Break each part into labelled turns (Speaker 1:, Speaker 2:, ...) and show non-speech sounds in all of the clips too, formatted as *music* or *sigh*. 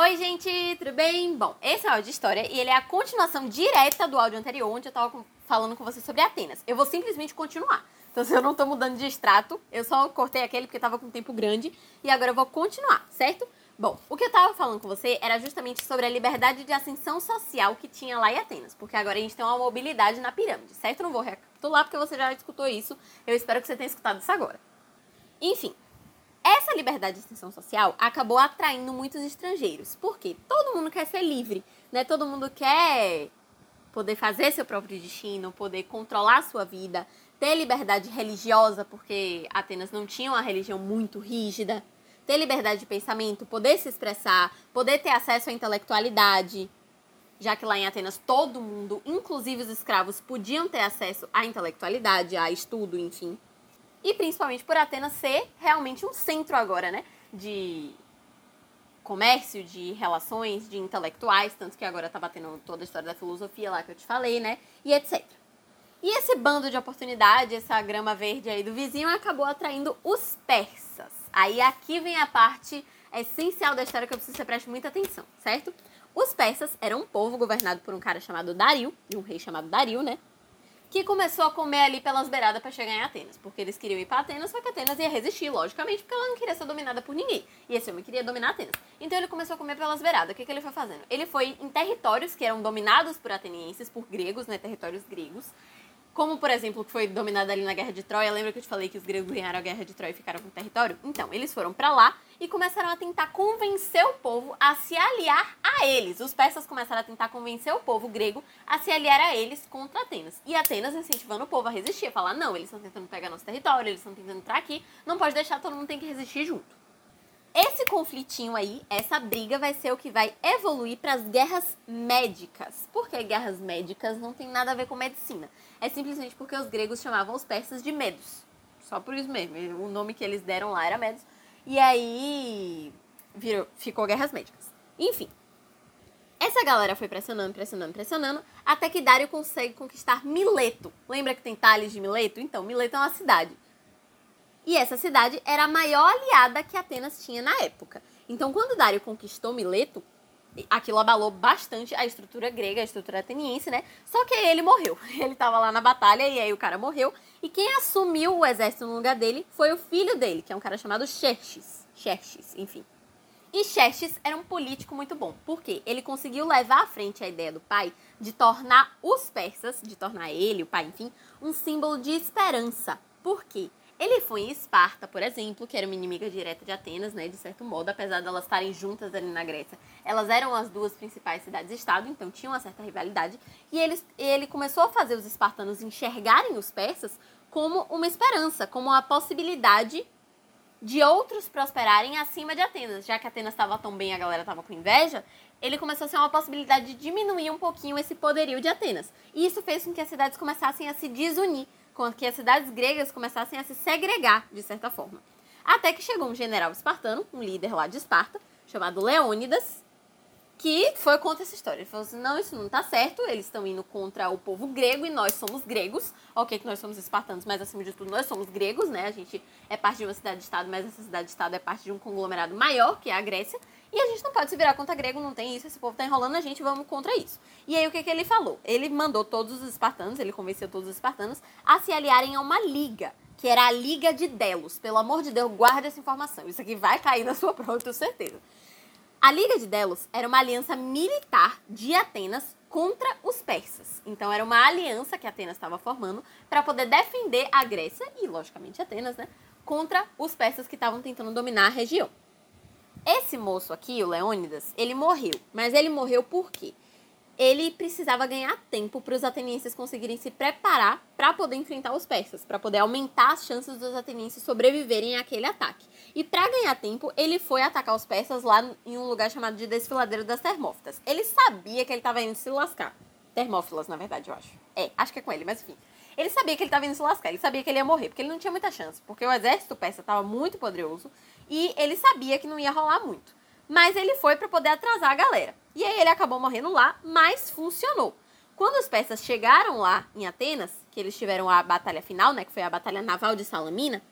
Speaker 1: Oi, gente, tudo bem? Bom, esse é o áudio de história e ele é a continuação direta do áudio anterior, onde eu tava falando com vocês sobre Atenas. Eu vou simplesmente continuar. Então, *laughs* se eu não tô mudando de extrato, eu só cortei aquele porque tava com um tempo grande e agora eu vou continuar, certo? Bom, o que eu tava falando com você era justamente sobre a liberdade de ascensão social que tinha lá em Atenas, porque agora a gente tem uma mobilidade na pirâmide, certo? Não vou recapitular porque você já escutou isso. Eu espero que você tenha escutado isso agora. Enfim, essa liberdade de extensão social acabou atraindo muitos estrangeiros. Por quê? Todo mundo quer ser livre, né? Todo mundo quer poder fazer seu próprio destino, poder controlar sua vida, ter liberdade religiosa, porque Atenas não tinha uma religião muito rígida, ter liberdade de pensamento, poder se expressar, poder ter acesso à intelectualidade, já que lá em Atenas todo mundo, inclusive os escravos, podiam ter acesso à intelectualidade, a estudo, enfim. E principalmente por Atenas ser realmente um centro agora, né? De comércio, de relações, de intelectuais, tanto que agora tá batendo toda a história da filosofia lá que eu te falei, né? E etc. E esse bando de oportunidade, essa grama verde aí do vizinho, acabou atraindo os persas. Aí aqui vem a parte essencial da história que eu preciso que você preste muita atenção, certo? Os persas eram um povo governado por um cara chamado Dario, de um rei chamado Dario, né? Que começou a comer ali pelas beiradas para chegar em Atenas, porque eles queriam ir para Atenas, só que Atenas ia resistir, logicamente, porque ela não queria ser dominada por ninguém. E esse homem queria dominar Atenas. Então ele começou a comer pelas beiradas. O que, que ele foi fazendo? Ele foi em territórios que eram dominados por atenienses, por gregos, né, territórios gregos, como, por exemplo, que foi dominada ali na Guerra de Troia. Lembra que eu te falei que os gregos ganharam a Guerra de Troia e ficaram com o território? Então, eles foram para lá e começaram a tentar convencer o povo a se aliar a eles. Os persas começaram a tentar convencer o povo grego a se aliar a eles contra Atenas. E Atenas incentivando o povo a resistir, a falar: não, eles estão tentando pegar nosso território, eles estão tentando entrar aqui, não pode deixar, todo mundo tem que resistir junto. Esse conflitinho aí, essa briga vai ser o que vai evoluir para as guerras médicas. Por que guerras médicas não tem nada a ver com medicina? É simplesmente porque os gregos chamavam os persas de medos. Só por isso mesmo. O nome que eles deram lá era medos. E aí virou, ficou guerras médicas. Enfim. Essa galera foi pressionando, pressionando, pressionando, até que Dário consegue conquistar Mileto. Lembra que tem Tales de Mileto? Então, Mileto é uma cidade. E essa cidade era a maior aliada que Atenas tinha na época. Então, quando Dário conquistou Mileto, aquilo abalou bastante a estrutura grega, a estrutura ateniense, né? Só que ele morreu. *laughs* Ele tava lá na batalha e aí o cara morreu. E quem assumiu o exército no lugar dele foi o filho dele, que é um cara chamado Xerxes. Xerxes, enfim. E Xerxes era um político muito bom, porque ele conseguiu levar à frente a ideia do pai de tornar os persas, de tornar ele, o pai, enfim, um símbolo de esperança. Por quê? Ele foi em Esparta, por exemplo, que era uma inimiga direta de Atenas, né, de certo modo, apesar de elas estarem juntas ali na Grécia. Elas eram as duas principais cidades-estado, então tinham uma certa rivalidade. E ele, ele começou a fazer os espartanos enxergarem os persas como uma esperança, como a possibilidade de outros prosperarem acima de Atenas. Já que Atenas estava tão bem, a galera estava com inveja, ele começou a ser uma possibilidade de diminuir um pouquinho esse poderio de Atenas. E isso fez com que as cidades começassem a se desunir que as cidades gregas começassem a se segregar, de certa forma. Até que chegou um general espartano, um líder lá de Esparta, chamado Leônidas, que foi contra essa história. Ele falou assim: não, isso não está certo, eles estão indo contra o povo grego e nós somos gregos. Ok, que nós somos espartanos, mas acima de tudo nós somos gregos, né? A gente é parte de uma cidade-estado, mas essa cidade-estado é parte de um conglomerado maior, que é a Grécia. E a gente não pode se virar contra grego, não tem isso, esse povo tá enrolando a gente, vamos contra isso. E aí o que, que ele falou? Ele mandou todos os espartanos, ele convenceu todos os espartanos a se aliarem a uma liga, que era a Liga de Delos. Pelo amor de Deus, guarde essa informação. Isso aqui vai cair na sua prova, eu tenho certeza. A Liga de Delos era uma aliança militar de Atenas contra os persas. Então era uma aliança que Atenas estava formando para poder defender a Grécia e, logicamente, Atenas, né, contra os persas que estavam tentando dominar a região. Esse moço aqui, o Leônidas, ele morreu. Mas ele morreu por quê? Ele precisava ganhar tempo para os atenienses conseguirem se preparar para poder enfrentar os persas, para poder aumentar as chances dos atenienses sobreviverem àquele ataque. E para ganhar tempo, ele foi atacar os persas lá em um lugar chamado de Desfiladeiro das Termófilas. Ele sabia que ele estava indo se lascar. Termófilas, na verdade, eu acho. É, acho que é com ele, mas enfim. Ele sabia que ele estava indo se lascar, ele sabia que ele ia morrer, porque ele não tinha muita chance, porque o exército persa estava muito poderoso e ele sabia que não ia rolar muito. Mas ele foi para poder atrasar a galera. E aí ele acabou morrendo lá, mas funcionou. Quando os persas chegaram lá em Atenas, que eles tiveram a batalha final, né, que foi a batalha naval de Salamina,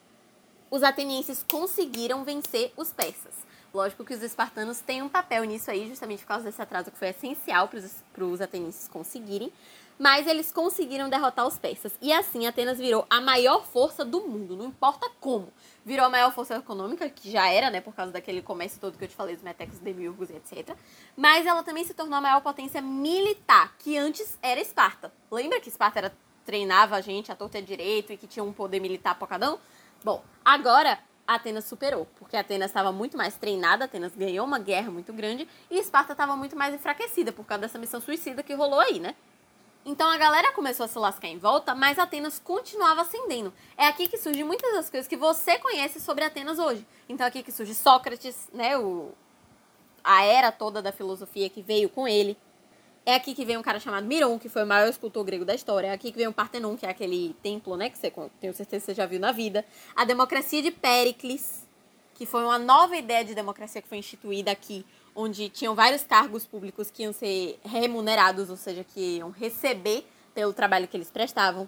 Speaker 1: os atenienses conseguiram vencer os persas. Lógico que os espartanos têm um papel nisso aí, justamente por causa desse atraso que foi essencial para os atenienses conseguirem. Mas eles conseguiram derrotar os persas. E assim, Atenas virou a maior força do mundo, não importa como. Virou a maior força econômica, que já era, né, por causa daquele comércio todo que eu te falei, dos metecos, demiurgos e etc. Mas ela também se tornou a maior potência militar, que antes era Esparta. Lembra que Esparta era, treinava a gente a torta direito e que tinha um poder militar pocadão? Bom, agora Atenas superou, porque Atenas estava muito mais treinada, Atenas ganhou uma guerra muito grande e Esparta estava muito mais enfraquecida por causa dessa missão suicida que rolou aí, né? Então a galera começou a se lascar em volta, mas Atenas continuava ascendendo. É aqui que surgem muitas das coisas que você conhece sobre Atenas hoje. Então é aqui que surge Sócrates, né, o a era toda da filosofia que veio com ele. É aqui que vem um cara chamado Miron, que foi o maior escultor grego da história. É aqui que vem o Partenon, que é aquele templo, né, que você tenho certeza que você já viu na vida. A democracia de Péricles, que foi uma nova ideia de democracia que foi instituída aqui onde tinham vários cargos públicos que iam ser remunerados, ou seja, que iam receber pelo trabalho que eles prestavam.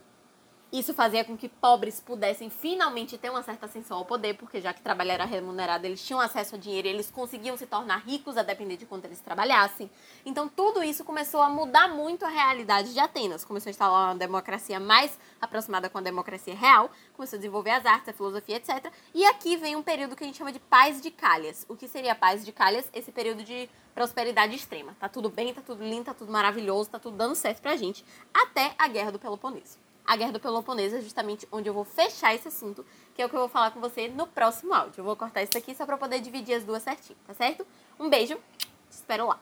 Speaker 1: Isso fazia com que pobres pudessem finalmente ter uma certa ascensão ao poder, porque já que trabalho era remunerado, eles tinham acesso a dinheiro e eles conseguiam se tornar ricos a depender de quanto eles trabalhassem. Então tudo isso começou a mudar muito a realidade de Atenas. Começou a instalar uma democracia mais aproximada com a democracia real, começou a desenvolver as artes, a filosofia, etc. E aqui vem um período que a gente chama de paz de Calhas. O que seria a paz de Calhas? Esse período de prosperidade extrema. Tá tudo bem, tá tudo lindo, tá tudo maravilhoso, tá tudo dando certo pra gente, até a Guerra do Peloponeso a Guerra do Peloponeso, é justamente onde eu vou fechar esse assunto, que é o que eu vou falar com você no próximo áudio. Eu vou cortar isso aqui só para poder dividir as duas certinho, tá certo? Um beijo, te espero lá.